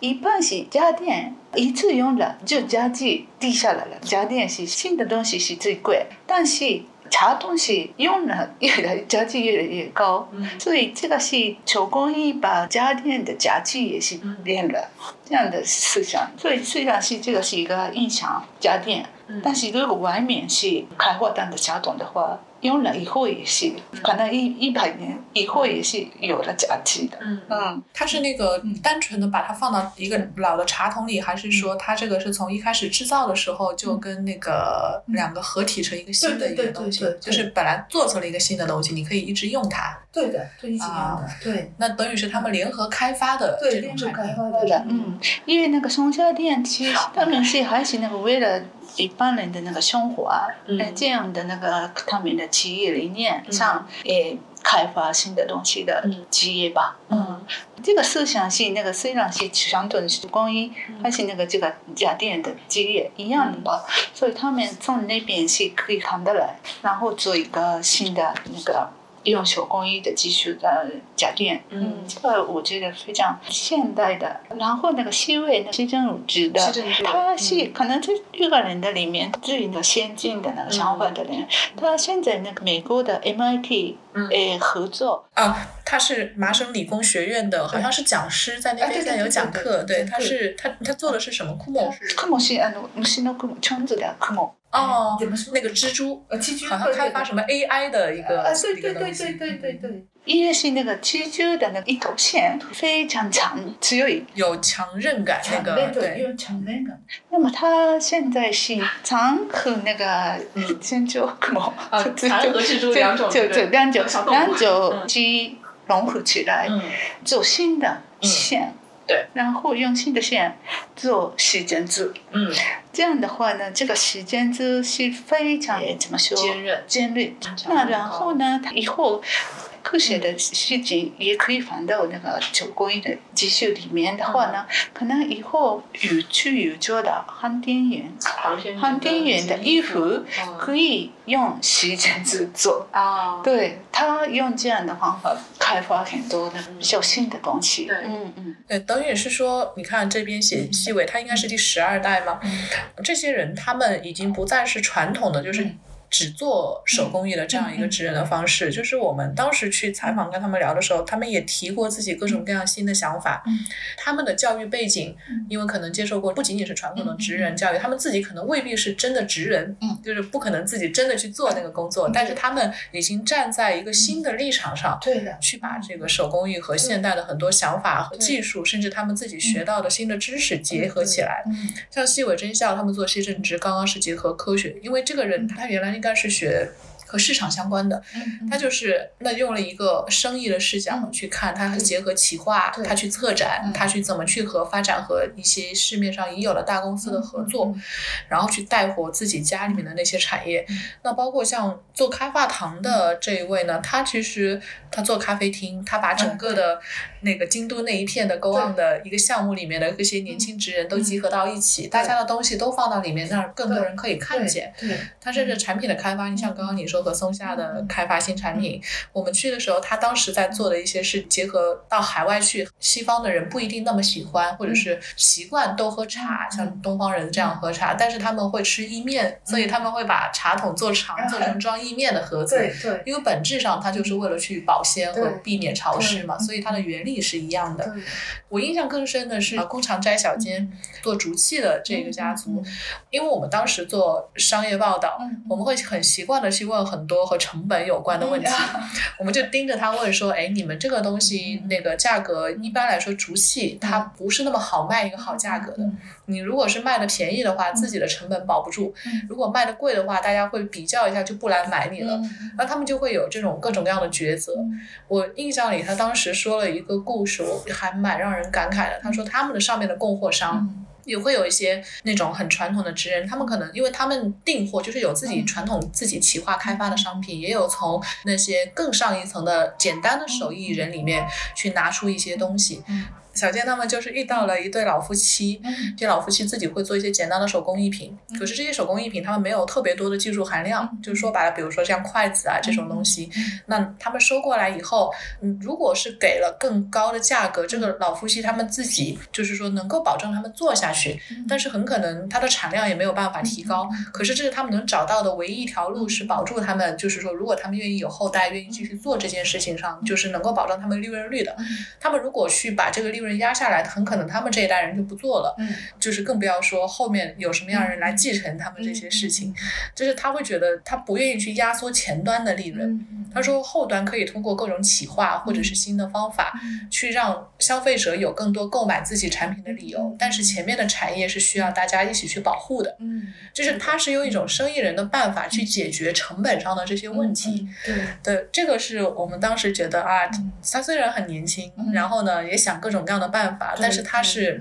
一般是家电。一次用了就家具低下来了。家电是新的东西是最贵，但是茶东西用了越来价值越来越高，所以这个是手工艺把家电的价值也是变了这样的思想。所以虽然是这个是一个影响家电，但是如果外面是开货单的茶桶的话。用了以后也是，可能一一百年以后也是有了价值的。嗯嗯，它是那个单纯的把它放到一个老的茶桶里，还是说它这个是从一开始制造的时候就跟那个两个合体成一个新的一个东西，就是本来做成了一个新的东西，你可以一直用它。对的，就一直用的。对，那等于是他们联合开发的这种产品。对的，嗯，因为那个松下电器，他们是还是那个为了。一般人的那个生活啊，这样的那个他们的企业理念上，诶，开发新的东西的企业吧。嗯，这个思想是那个虽然是传统手工艺，还是那个这个家电的企业一样的吧。所以他们从那边是可以看得来，然后做一个新的那个。用手工艺的技术的家电，嗯，这个我觉得非常现代的。然后那个西魏呢西政乳织的，他是可能这六个人的里面最那个先进的那个想法的人。他现在那个美国的 MIT 诶合作啊，他是麻省理工学院的，好像是讲师，在那边在有讲课。对，他是他他做的是什么？科目？科目是啊，虫の科目，虫子的科目。哦，那个蜘蛛，好像开发什么 AI 的一个对对对对对对对，因为是那个蜘蛛的那个一头线非常长，只有有强韧感，那个对，有强韧感。那么它现在是长和那个先 就什么？长和蜘蛛两种，就就两种两种机融合起来做新的线。对，然后用新的线做时间珠，嗯，这样的话呢，这个时间珠是非常怎么说？坚韧，坚韧。那然后呢，以后。科学的事情也可以放到那个九工艺的技术里面的话呢，可能以后宇宙宇宙的航天员，航天员的衣服可以用时间制作。啊，对他用这样的方法开发很多的小新的东西。对，嗯嗯。对，等于是说，你看这边写细尾，他应该是第十二代嘛？这些人他们已经不再是传统的，就是。只做手工艺的这样一个职人的方式，就是我们当时去采访跟他们聊的时候，他们也提过自己各种各样新的想法。他们的教育背景，因为可能接受过不仅仅是传统的职人教育，他们自己可能未必是真的职人，就是不可能自己真的去做那个工作。但是他们已经站在一个新的立场上，对的，去把这个手工艺和现代的很多想法和技术，甚至他们自己学到的新的知识结合起来。像西尾真孝他们做西政职，刚刚是结合科学，因为这个人他原来。应该是学和市场相关的，他就是那用了一个生意的视角去看，他结合企划，他去策展，他去怎么去和发展和一些市面上已有的大公司的合作，然后去带活自己家里面的那些产业。那包括像做开发糖的这一位呢，他其实他做咖啡厅，他把整个的。那个京都那一片的沟岸的一个项目里面的这些年轻职人都集合到一起，大家的东西都放到里面，让更多人可以看见。对，它甚至产品的开发，你像刚刚你说和松下的开发新产品，我们去的时候，他当时在做的一些是结合到海外去，西方的人不一定那么喜欢，或者是习惯都喝茶，像东方人这样喝茶，但是他们会吃意面，所以他们会把茶桶做长，做成装意面的盒子。对对，因为本质上它就是为了去保鲜和避免潮湿嘛，所以它的原理。是一样的。我印象更深的是工厂斋小间做竹器的这个家族，因为我们当时做商业报道，我们会很习惯的去问很多和成本有关的问题，我们就盯着他问说：“哎，你们这个东西那个价格，一般来说竹器它不是那么好卖一个好价格的。你如果是卖的便宜的话，自己的成本保不住；如果卖的贵的话，大家会比较一下就不来买你了。那他们就会有这种各种各样的抉择。我印象里，他当时说了一个。故事我还蛮让人感慨的。他说他们的上面的供货商也会有一些那种很传统的职人，他们可能因为他们订货就是有自己传统自己企划开发的商品，也有从那些更上一层的简单的手艺人里面去拿出一些东西。小健他们就是遇到了一对老夫妻，这老夫妻自己会做一些简单的手工艺品，可是这些手工艺品他们没有特别多的技术含量，就是说白了，比如说像筷子啊这种东西，那他们收过来以后，嗯，如果是给了更高的价格，这个老夫妻他们自己就是说能够保证他们做下去，但是很可能它的产量也没有办法提高，可是这是他们能找到的唯一一条路，是保住他们，就是说如果他们愿意有后代，愿意继续做这件事情上，就是能够保证他们利润率的，他们如果去把这个利润压下来，很可能他们这一代人就不做了，嗯，就是更不要说后面有什么样人来继承他们这些事情，就是他会觉得他不愿意去压缩前端的利润，他说后端可以通过各种企划或者是新的方法，去让消费者有更多购买自己产品的理由，但是前面的产业是需要大家一起去保护的，嗯，就是他是用一种生意人的办法去解决成本上的这些问题，对，对，这个是我们当时觉得啊，他虽然很年轻，然后呢也想各种各样的办法。但是他是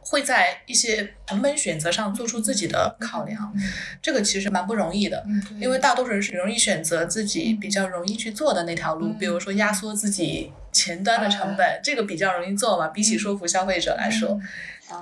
会在一些成本选择上做出自己的考量，这个其实蛮不容易的，因为大多数人是容易选择自己比较容易去做的那条路，比如说压缩自己前端的成本，这个比较容易做嘛，比起说服消费者来说。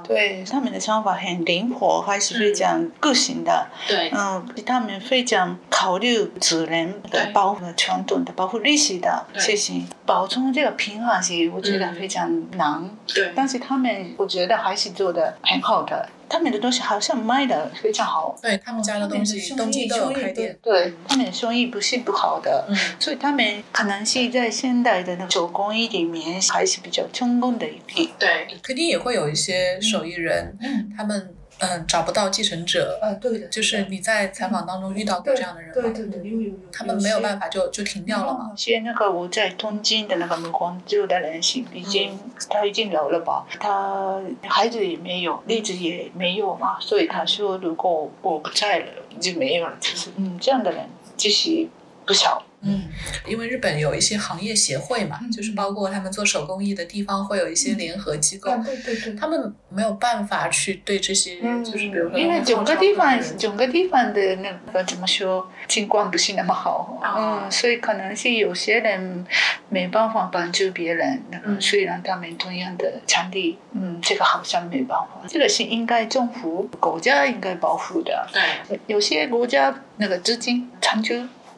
对他们的想法很灵活，还是非常个性的。对，嗯，他们非常考虑主人的保护传统的保护历史的事情，保存这个平衡是我觉得非常难。对，但是他们我觉得还是做的很好的。他们的东西好像卖的非常好，对他们家的东西，东西都有开店，对。他们的生意不是不好的，嗯，所以他们可能是在现代的那个手工艺里面还是比较成功的一批，对，肯定也会有一些手艺人，嗯，他们。嗯，找不到继承者。啊，对的，就是你在采访当中遇到过这样的人吗？对对对，有有有。他们没有办法就就停掉了吗？现在那个我在东京的那个木工做的人是已经他已经老了吧？他孩子也没有，例子也没有嘛，所以他说如果我不在了就没有了。其实，嗯，这样的人其实不少。嗯，因为日本有一些行业协会嘛，就是包括他们做手工艺的地方会有一些联合机构，对对对，他们没有办法去对这些，就是比如说，因为整个地方整个地方的那个怎么说，情况不是那么好，嗯，所以可能是有些人没办法帮助别人，那个虽然他们同样的场地，嗯，这个好像没办法，这个是应该政府国家应该保护的，对，有些国家那个资金长久。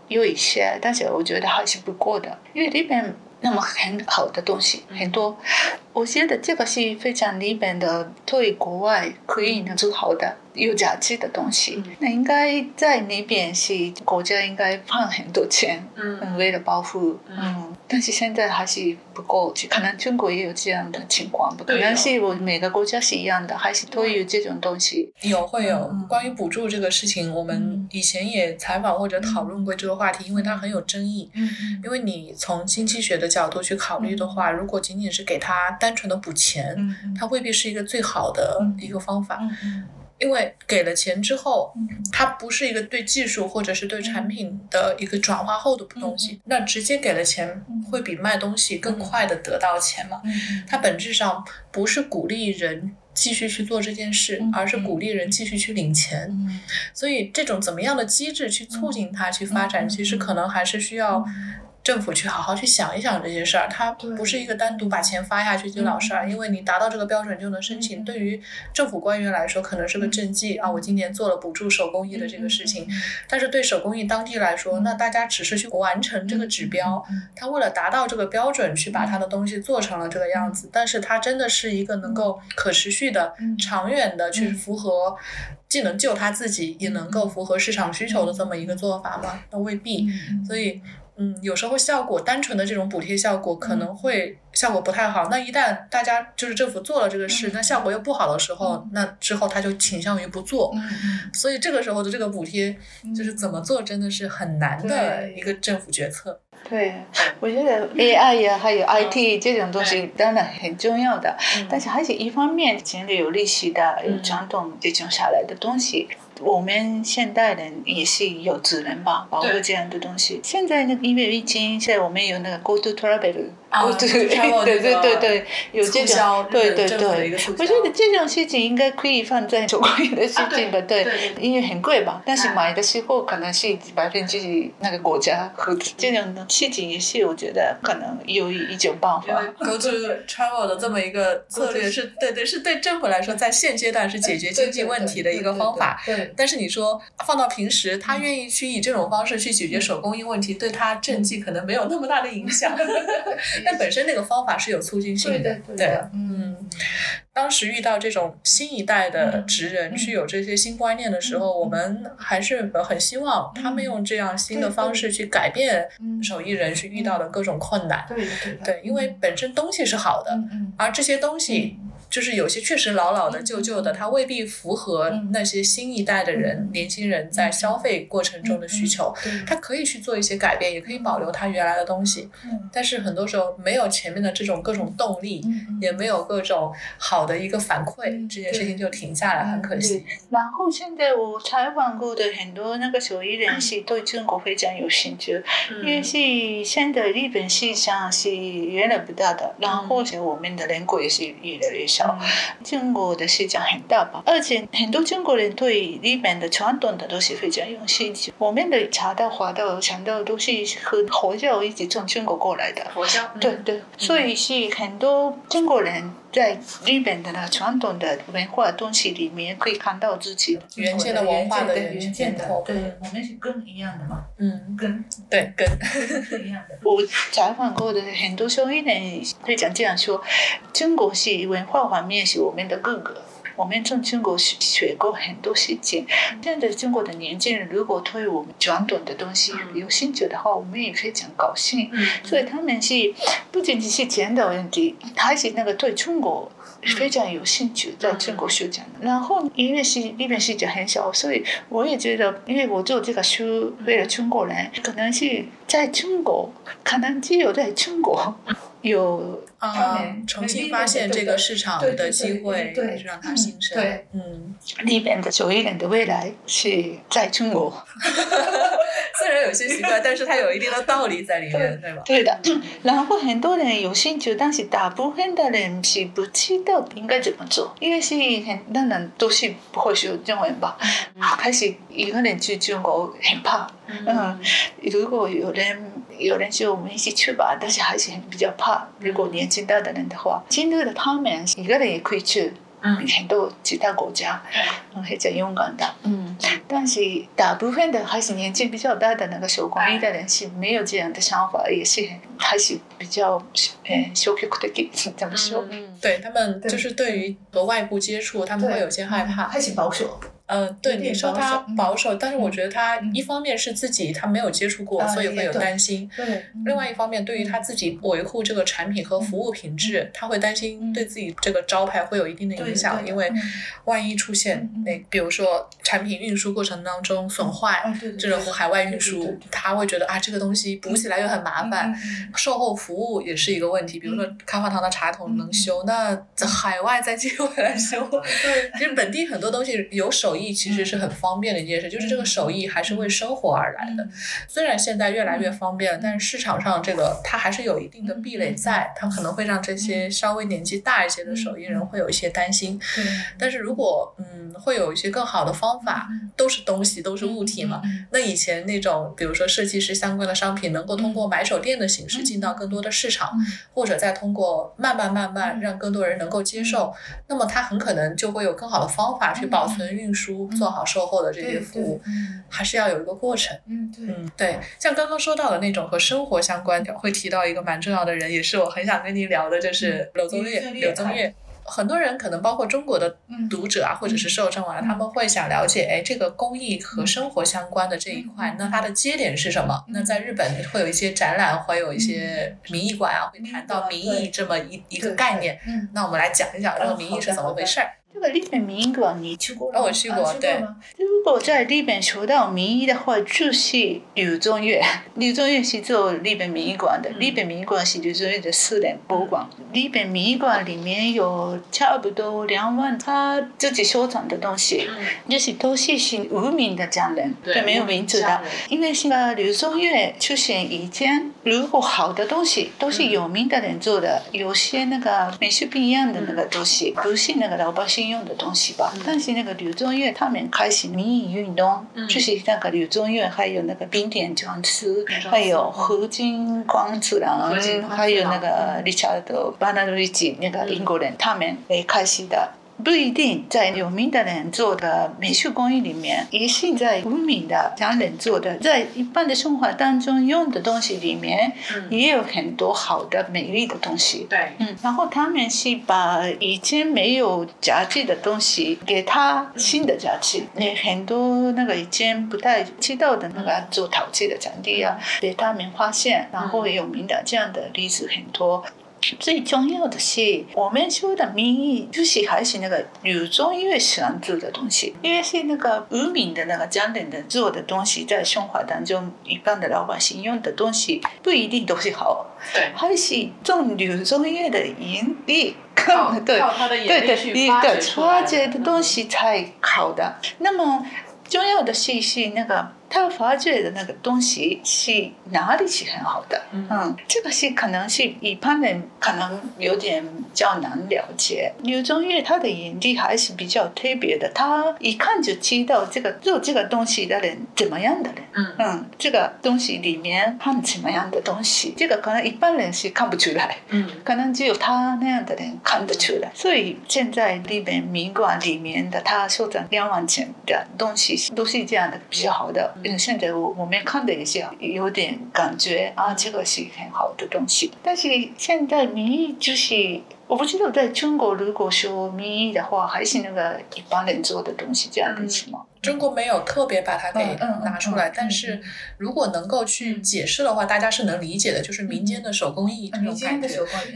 有一些，但是我觉得还是不够的，因为里面那么很好的东西很多。我觉得这个是非常里面的，对国外可以能做好的有价值的东西。那应该在那边是国家应该放很多钱，嗯，为了保护，嗯。但是现在还是不够，可能中国也有这样的情况，不可能是我每个国家是一样的，还是都有这种东西。有会有关于补助这个事情，我们以前也采访或者讨论过这个话题，因为它很有争议。嗯因为你从经济学的角度去考虑的话，如果仅仅是给他单纯的补钱，它未必是一个最好的一个方法。因为给了钱之后，它不是一个对技术或者是对产品的一个转化后的东西。那直接给了钱，会比卖东西更快的得到钱嘛？它本质上不是鼓励人继续去做这件事，而是鼓励人继续去领钱。所以这种怎么样的机制去促进它去发展，其实可能还是需要。政府去好好去想一想这些事儿，它不是一个单独把钱发下去就了事儿，因为你达到这个标准就能申请。对于政府官员来说，可能是个政绩啊，我今年做了补助手工艺的这个事情。但是对手工艺当地来说，那大家只是去完成这个指标，他为了达到这个标准去把他的东西做成了这个样子。但是它真的是一个能够可持续的、长远的去符合，既能救他自己，也能够符合市场需求的这么一个做法吗？那未必。所以。嗯，有时候效果单纯的这种补贴效果可能会效果不太好。那一旦大家就是政府做了这个事，那效果又不好的时候，那之后他就倾向于不做。所以这个时候的这个补贴就是怎么做，真的是很难的一个政府决策。对，我觉得 AI 呀，还有 IT 这种东西当然很重要的，但是还是一方面，真的有历史的、有传统这种下来的东西。我们现代人也是有责任吧，保护这样的东西。现在那个因为疫情，现在我们有那个 Go to Travel。啊，对 对对对对，有这种，对对对，我觉得这种事情应该可以放在手工艺的事情吧，对，因为很贵吧，但是买的时候可能是百分之那个国家和这种的事情也是，我觉得可能有一种办法。Go to travel 的这么一个策略是对对，是对政府来说在现阶段是解决经济问题的一个方法。对，但是你说放到平时，他愿意去以这种方式去解决手工艺问题，对他政绩可能没有那么大的影响。但本身那个方法是有促进性的，对，嗯，当时遇到这种新一代的职人去有这些新观念的时候，我们还是很希望他们用这样新的方式。去改变手艺人去遇到的各种困难，对对对，因为本身东西是好的，而这些东西。就是有些确实老老的、旧旧的，它未必符合那些新一代的人、年轻人在消费过程中的需求。它可以去做一些改变，也可以保留它原来的东西。但是很多时候没有前面的这种各种动力，也没有各种好的一个反馈，这件事情就停下来，很可惜。然后现在我采访过的很多那个手艺人是对中国非常有兴趣，因为是现在日本市场是越来越大的，然后我们的人口也是越来越少。小，中国的市场很大吧，而且很多中国人对里面的传统的都是非常有兴趣。我们的茶道、花道、香道都是和佛教一起从中国过来的。佛教，对对，所以是很多中国人在日本的那传统的文化东西里面可以看到自己原先的文化的原件的对，我们是根一样的嘛，嗯，根对，跟 是一样的。我采访过的很多受益人会讲这样说：中国是文化方面是我们的哥哥。我们从中国学学过很多事情。现在中国的年轻人如果对我们传统的东西有兴趣的话，我们也非常高兴。所以他们是不仅仅是钱的问题，还是那个对中国非常有兴趣，在中国学讲。然后因为是日本市场很小，所以我也觉得，因为我做这个书为了中国人，可能是在中国，可能只有在中国有他啊们，重新发现这个市场的机会，对让它新生。对。嗯，日本的手艺人的未来是在中国。虽然有些奇怪，但是它有一定的道理在里面，对。吧？对的，然后很多人有兴趣，但是大部分的人是不知道应该怎么做，因为是很多人都是不会说中文吧，开始一个人去中国很怕。嗯，如果有人有人说我们一起去吧，但是还是很比较怕。如果年纪大的人的话，真的他们一个人也可以去。嗯很多其他国家，嗯，非常勇敢的，嗯，但是大部分的还是年纪比较大的那个手工艺的人是没有这样的想法，也是还是比较呃消极的，怎么说？嗯，对他们就是对于和外部接触，他们会有些害怕。还是保守。呃，对你说他保守但是我觉得他嗯。一方面是自己他没有接触过，啊所以会有担心。对，另外一方面，对于他自己维护这个产品和服务品质，他会担心对自己这个招牌会有一定的影响，因为万一出现嗯那比如说产品运输过程当中损坏，这种海外运输，他会觉得啊这个东西补起来又很麻烦，售后服务也是一个问题。比如说开发堂的茶桶能修，那在海外再寄回来修，对，其实本地很多东西有手艺其实是很方便的一件事，就是这个手艺还是为生活而来的。虽然现在越来越方便了，但是市场上这个它还是有一定的壁垒在，它可能会让这些稍微年纪大一些的手艺人会有一些担心。但是如果嗯会有一些更好的方法，都是东西，都是物体嘛。那以前那种比如说设计师相关的商品，能够通过买手店的形式进到更多的市场，或者再通过慢慢慢慢让更多人能够接受，那么它很可能就会有更好的方法去保存、运输、做好售后的这些服务，还是要有一个过程。嗯，对，嗯，对，像刚刚说到的那种和生活相关的，会提到一个蛮重要的人，也是我很想跟你聊的，就是柳宗悦。柳宗悦很多人可能包括中国的嗯读者啊，或者是受众啊，他们会想了解，哎，这个工艺和生活相关的这一块，那它的接点是什么？那在日本会有一些展览，会有一些民艺馆啊，会谈到民艺这么一一个概念。嗯，那我们来讲一讲这个民艺是怎么回事儿。这个日本民艺馆你去过了吗？哦我去过啊对吗如果在日本学到民艺的话，就是柳宗悦。柳宗悦是做日本民艺馆的，日本民艺馆是柳宗悦的私人博物馆。日本民艺馆里面有差不多两万他自己收藏的东西，就是都是是无名的匠人，对没有名字的。因为是个柳宗悦出现以前，如果好的东西都是有名的人做的，有些那个美术品一样的那个东西，不是那个老百姓用的东西吧？但是那个柳宗悦他们开始民艺运动，就是那个柳宗悦，还有那个冰点庄司，还有河津光次郎河津光次，郎。还有那个 Richard 巴纳瑞吉那个英国人，他们也开始的。不一定在有名的人做的美术工艺里面，也是在无名的匠人做的，在一般的生活当中用的东西里面，也有很多好的美丽的东西。对，嗯，然后他们是把以前没有价值的东西给它新的价值，那很多那个以前不太知道的那个做陶器的产地啊，被他们发现，然后有名的这样的例子很多。最重要的是，我们说的民意就是还是那个柳宗悦喜欢做的东西，因为是那个无名的那个匠人的做的东西，在生活当中一般的老百姓用的东西不一定都是好，对，还是从柳宗悦的眼力靠看，对对眼对力去发掘对，出来发掘的东西才好的。那么重要的是是那个他发掘的那个东西是哪里是很好的？嗯，这个是可能是一般人可能有点较难了解。刘宗岳他的眼力还是比较特别的，他一看就知道这个做这个东西的人怎么样的人。嗯嗯，这个东西里面含什么样的东西，这个可能一般人是看不出来。嗯，可能只有他那样的人看得出来。所以现在日本民馆里面的他收藏两万件的东西都是这样的比较好的。嗯，现在我我们看了一下有点感觉啊，这个是很好的东西。但是现在民意就是。我不知道在中国，如果说民意的话，还是那个一般人做的东西这样子吗？中国没有特别把它给拿出来，但是如果能够去解释的话，大家是能理解的，就是民间的手工艺这种感觉。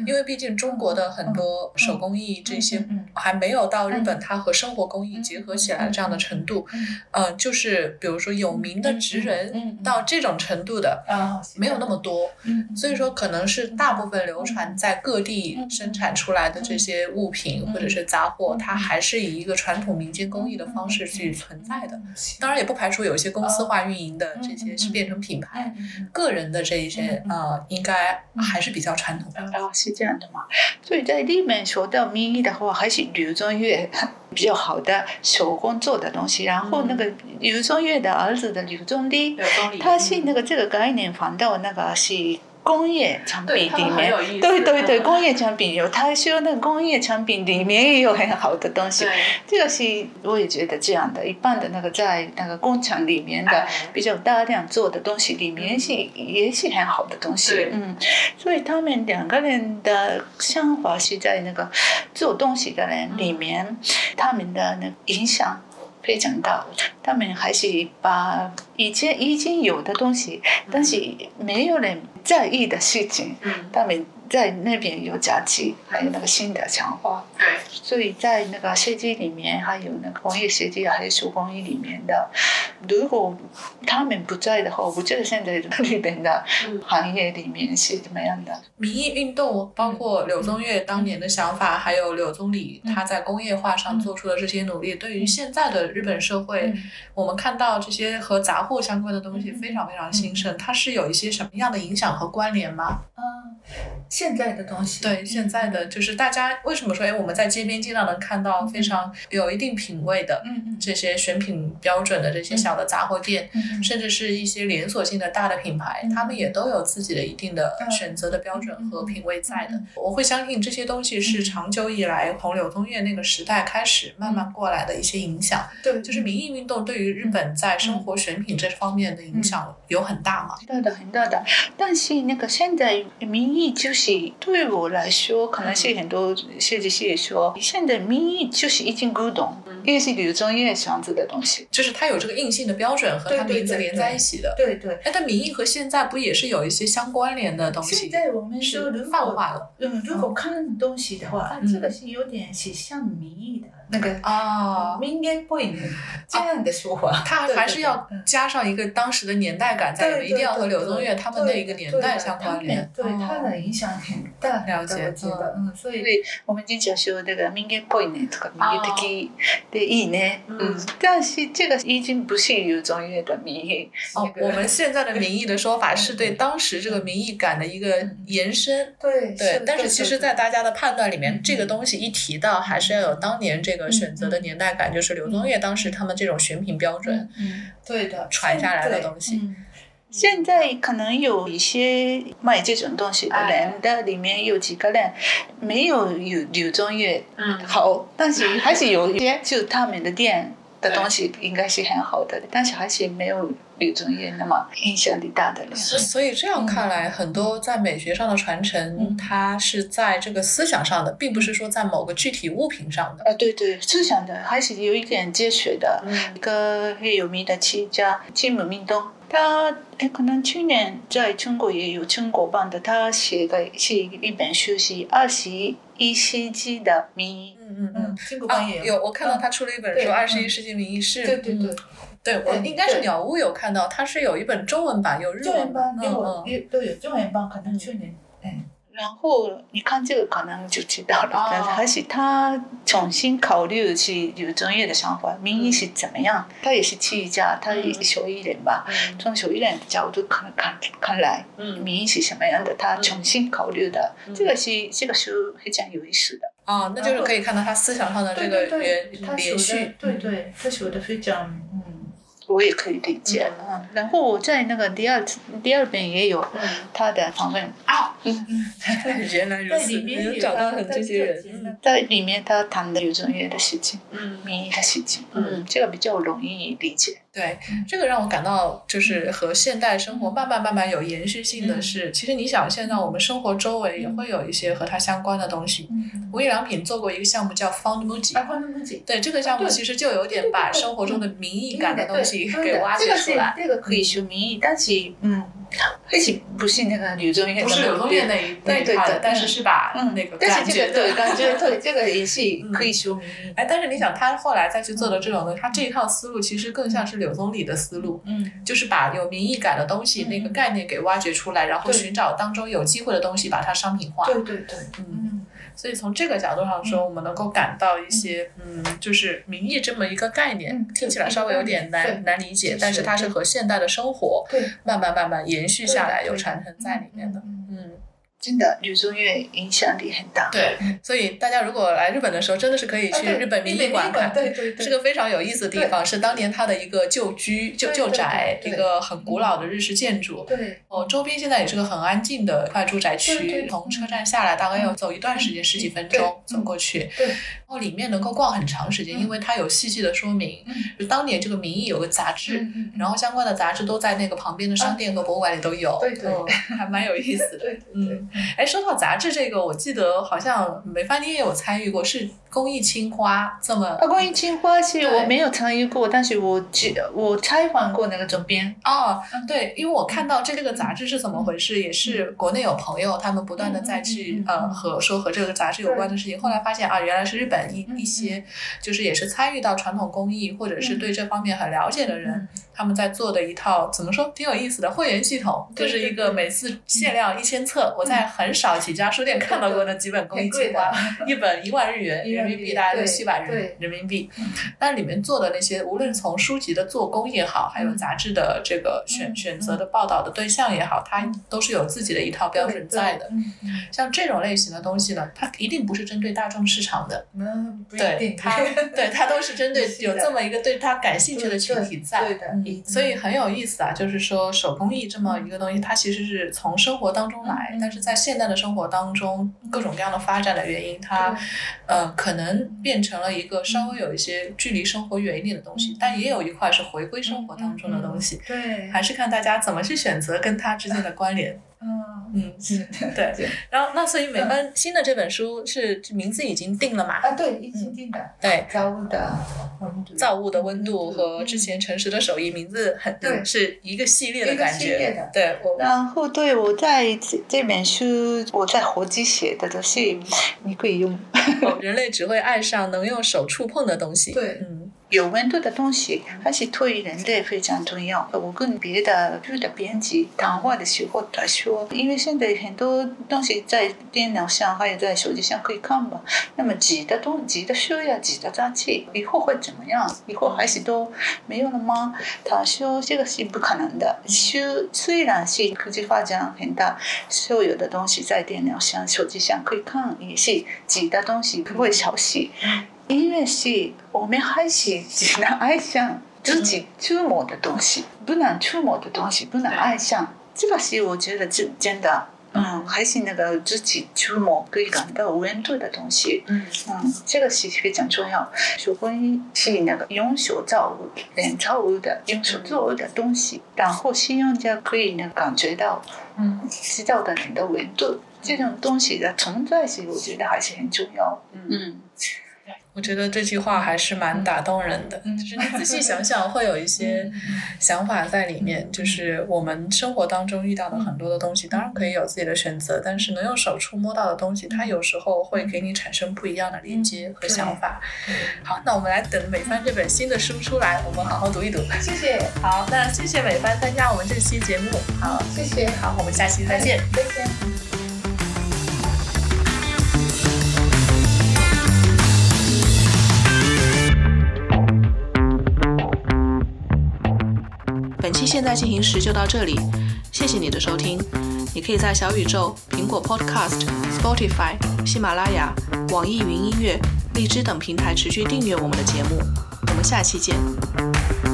因为毕竟中国的很多手工艺这些还没有到日本它和生活工艺结合起来这样的程度。呃，就是比如说有名的职人到这种程度的没有那么多，所以说可能是大部分流传在各地生产出来的这些物品或者是杂货，它还是以一个传统民间工艺的方式去存在。的，当然也不排除有一些公司化运营的这些是变成品牌，个人的这一些呃，应该还是比较传统的。哦，是这样的嘛？所以在里面说到民意的话，还是刘宗岳比较好的手工做的东西。然后那个刘宗岳的儿子的刘宗立，他是那个这个概念放到那个是。工业产品里面，对对对，工业产品有，他说那个工业产品里面也有很好的东西。这个是我也觉得这样的，一般的那个在那个工厂里面的比较大量做的东西里面是也是很好的东西。嗯，所以他们两个人的想法是在那个做东西的人里面，他们的那影响。非常大，他们还是把以前已经有的东西，但是没有人在意的事情，他们。在那边有假期，还有那个新的强化。对，所以在那个设计里面，还有那个工业设计还有手工艺里面的，如果他们不在的话，我不知道现在日本的 行业里面是怎么样的。民意运动包括柳宗悦当年的想法，还有柳宗理他在工业化上做出的这些努力，对于现在的日本社会，我们看到这些和杂货相关的东西非常非常兴盛，它是有一些什么样的影响和关联吗？嗯。现在的东西，对现在的就是大家为什么说哎我们在街边经常能看到非常有一定品位的这些选品标准的这些小的杂货店，甚至是一些连锁性的大的品牌，他们也都有自己的一定的选择的标准和品味在的。我会相信这些东西是长久以来从柳宗悦那个时代开始慢慢过来的一些影响。对，就是民意运动对于日本在生活选品这方面的影响有很大吗？大的很大的，但是那个现在民意就是。对我来说，可能是很多设计师也说，现在民意就是已经古董，因为是柳宗悦这样子的东西，就是它有这个硬性的标准和它名字连在一起的。对对。哎，但名义和现在不也是有一些相关联的东西？现在我们是泛化了。嗯，如果看东西的话，这个是有点是像民意的。那个啊，民间不应这样的说法，他还是要加上一个当时的年代感在里面，一定要和柳宗悦他们那一个年代相关联。对他的影响很大，了解。嗯，所以我们经常说那个民间不应呢，这个民间的的意呢，嗯，但是这个已经不是刘宗悦的民意。哦，我们现在的民意的说法是对当时这个民意感的一个延伸。对对，但是其实，在大家的判断里面，这个东西一提到，还是要有当年这个。选择的年代感就是刘宗岳当时他们这种选品标准，嗯，对的，传下来的东西。现在可能有一些卖这种东西的人的里面有几个人没有有柳宗岳好，但是还是有一些就他们的店。的东西应该是很好的，但是还是没有柳宗悦那么影响力大的。所以这样看来，很多在美学上的传承，它是在这个思想上的，并不是说在某个具体物品上的。啊，对对，思想的还是有一点接学的。一个很有名的企业家金姆明东，他哎，可能去年在中国也有中国版的，他写的是一本书，是二十一世纪的民意。嗯嗯嗯，中国版也有，我看到他出了一本书《二十一世纪民意》，是，对对对，对我应该是鸟屋有看到，它是有一本中文版，有日文版，有有都有中文版，可能去年，嗯。然后你看这个可能就知道了，哦但是还是他重新考虑去有专业的想法，民意是怎么样？他也是企业家，他也是手艺人吧。嗯从手艺人的角度看看看来，嗯民意是什么样的？他重新考虑的，嗯这个是这个是非常有意思的。啊，那就是可以看到他思想上的这个原他连续，对对，他写的非常嗯。我也可以理解，嗯，然后我在那个第二第二本也有他的访问啊，嗯，原来如此，在里面有能找到很这些人，嗯在里面他谈的刘宗岳的事情，嗯。民意的事情，嗯嗯，这个比较容易理解。对，这个让我感到就是和现代生活慢慢慢慢有延续性的是，其实你想，现在我们生活周围也会有一些和它相关的东西。嗯，无印良品做过一个项目叫 Found Muji，啊，关注自己。对这个项目其实就有点把生活中的民意感的东西给挖掘出来。这个可以说民意，但是嗯，而且不是那个柳宗元，不是柳宗元那一那对。对对，一派的但是是把嗯那个但感觉是这个对。感觉对 这个也是可以说明。哎，但是你想，他后来再去做的这种东西，他这一套思路其实更像是柳宗理的思路，嗯，就是把有民意感的东西、嗯那个概念给挖掘出来，然后寻找当中有机会的东西，把它商品化。对对对，嗯，嗯所以从这个角度上说，我们能够感到一些，嗯，就是民意这么一个概念，嗯听起来稍微有点难难理解，但是它是和现代的生活，慢慢慢慢延续下来，有传承在里面的。嗯。嗯，真的柳宗悦影响力很大。对，所以大家如果来日本的时候，真的是可以去日本民意馆看。对对对，是个非常有意思的地方，是当年它的一个旧居、旧旧宅，一个很古老的日式建筑。对哦，周边现在也是个很安静的一块住宅区，从车站下来大概要走一段时间，十几分钟走过去。对然后里面能够逛很长时间，嗯因为它有细细的说明。嗯就当年这个民意有个杂志，嗯然后相关的杂志都在那个旁边的商店和博物馆里都有。对对嗯还蛮有意思的。对对嗯，哎，说到杂志这个，我记得好像美发你也有参与过，是公益青花这么啊，公益青花是对我没有参与过，但是我记我采访过那个总编。哦，对，因为我看到这个杂志是怎么回事，也是国内有朋友他们不断的在去呃和说和这个杂志有关的事情，后来发现啊，原来是日本一嗯一些就是也是参与到传统工艺或者是对这方面很了解的人嗯，他们在做的一套怎么说挺有意思的会员系统，就是一个每次限量一千册，我在很少几家书店看到过那几本工艺计划，一本一万日元，人民币大概六七百人人民币。但里面做的那些，无论从书籍的做工也好，还有嗯。杂志的这个选嗯选择的报道的对象也好，它都是有自己的一套标准在的。嗯像这种类型的东西呢，它一定不是针对大众市场的，嗯，对，它 对它都是针对有这么一个对它感兴趣的群体在。对的。所以很有意思啊，就是说手工艺这么一个东西，它其实是从生活当中来，但是在现代的生活当中，各种各样的发展的原因，它呃可能变成了一个稍微有一些距离生活远一点的东西，但也有一块是回归生活当中的东西，对，还是看大家怎么去选择跟它之间的关联。嗯嗯，是 对。然后那所以美芬新的这本书是名字已经定了嘛？啊，对，已经定的，对，造物的温度，造物的温度和之前诚实的手艺名字很对是一个系列的一个感觉系列的。对我然后对我在这这本书，我在活机写的都是你可以用哦人类只会爱上能用手触碰的东西。对嗯有温度的东西，还是对于人类非常重要。我跟别的书的编辑谈话的时候，他说，因为现在很多东西在电脑上还有在手机上可以看嘛，那么纸的东挤的书呀、纸的杂志，以后会怎么样？以后还是都没有了吗？他说这个是不可能的。书虽然是科技发展很大，所有的东西在电脑上、手机上可以看，也是纸的东西不会消失。因为是我们还是只能爱上自己触摸的东西，不能触摸的东西不能爱上。这个是我觉得真真的，嗯，还是那个自己触摸可以感到温度的东西，嗯嗯，这个是非常重要。手工是那个用手造物、人造物的、用手做物的东西，然后使用者可以能感觉到嗯知道的人的温度。这种东西的存在性，我觉得还是很重要。嗯，嗯。我觉得这句话还是蛮打动人的，嗯就是你仔细想想，会有一些想法在里面。就是我们生活当中遇到的很多的东西，当然可以有自己的选择，但是能用手触摸到的东西，它有时候会给你产生不一样的连接和想法。好，那我们来等美帆这本新的书出来，我们好好读一读。谢谢，好，那谢谢美帆参加我们这期节目。好，谢谢，好，我们下期再见。再见。期现在进行时就到这里，谢谢你的收听。你可以在小宇宙、苹果 Podcast、Spotify、喜马拉雅、网易云音乐、荔枝等平台持续订阅我们的节目。我们下期见。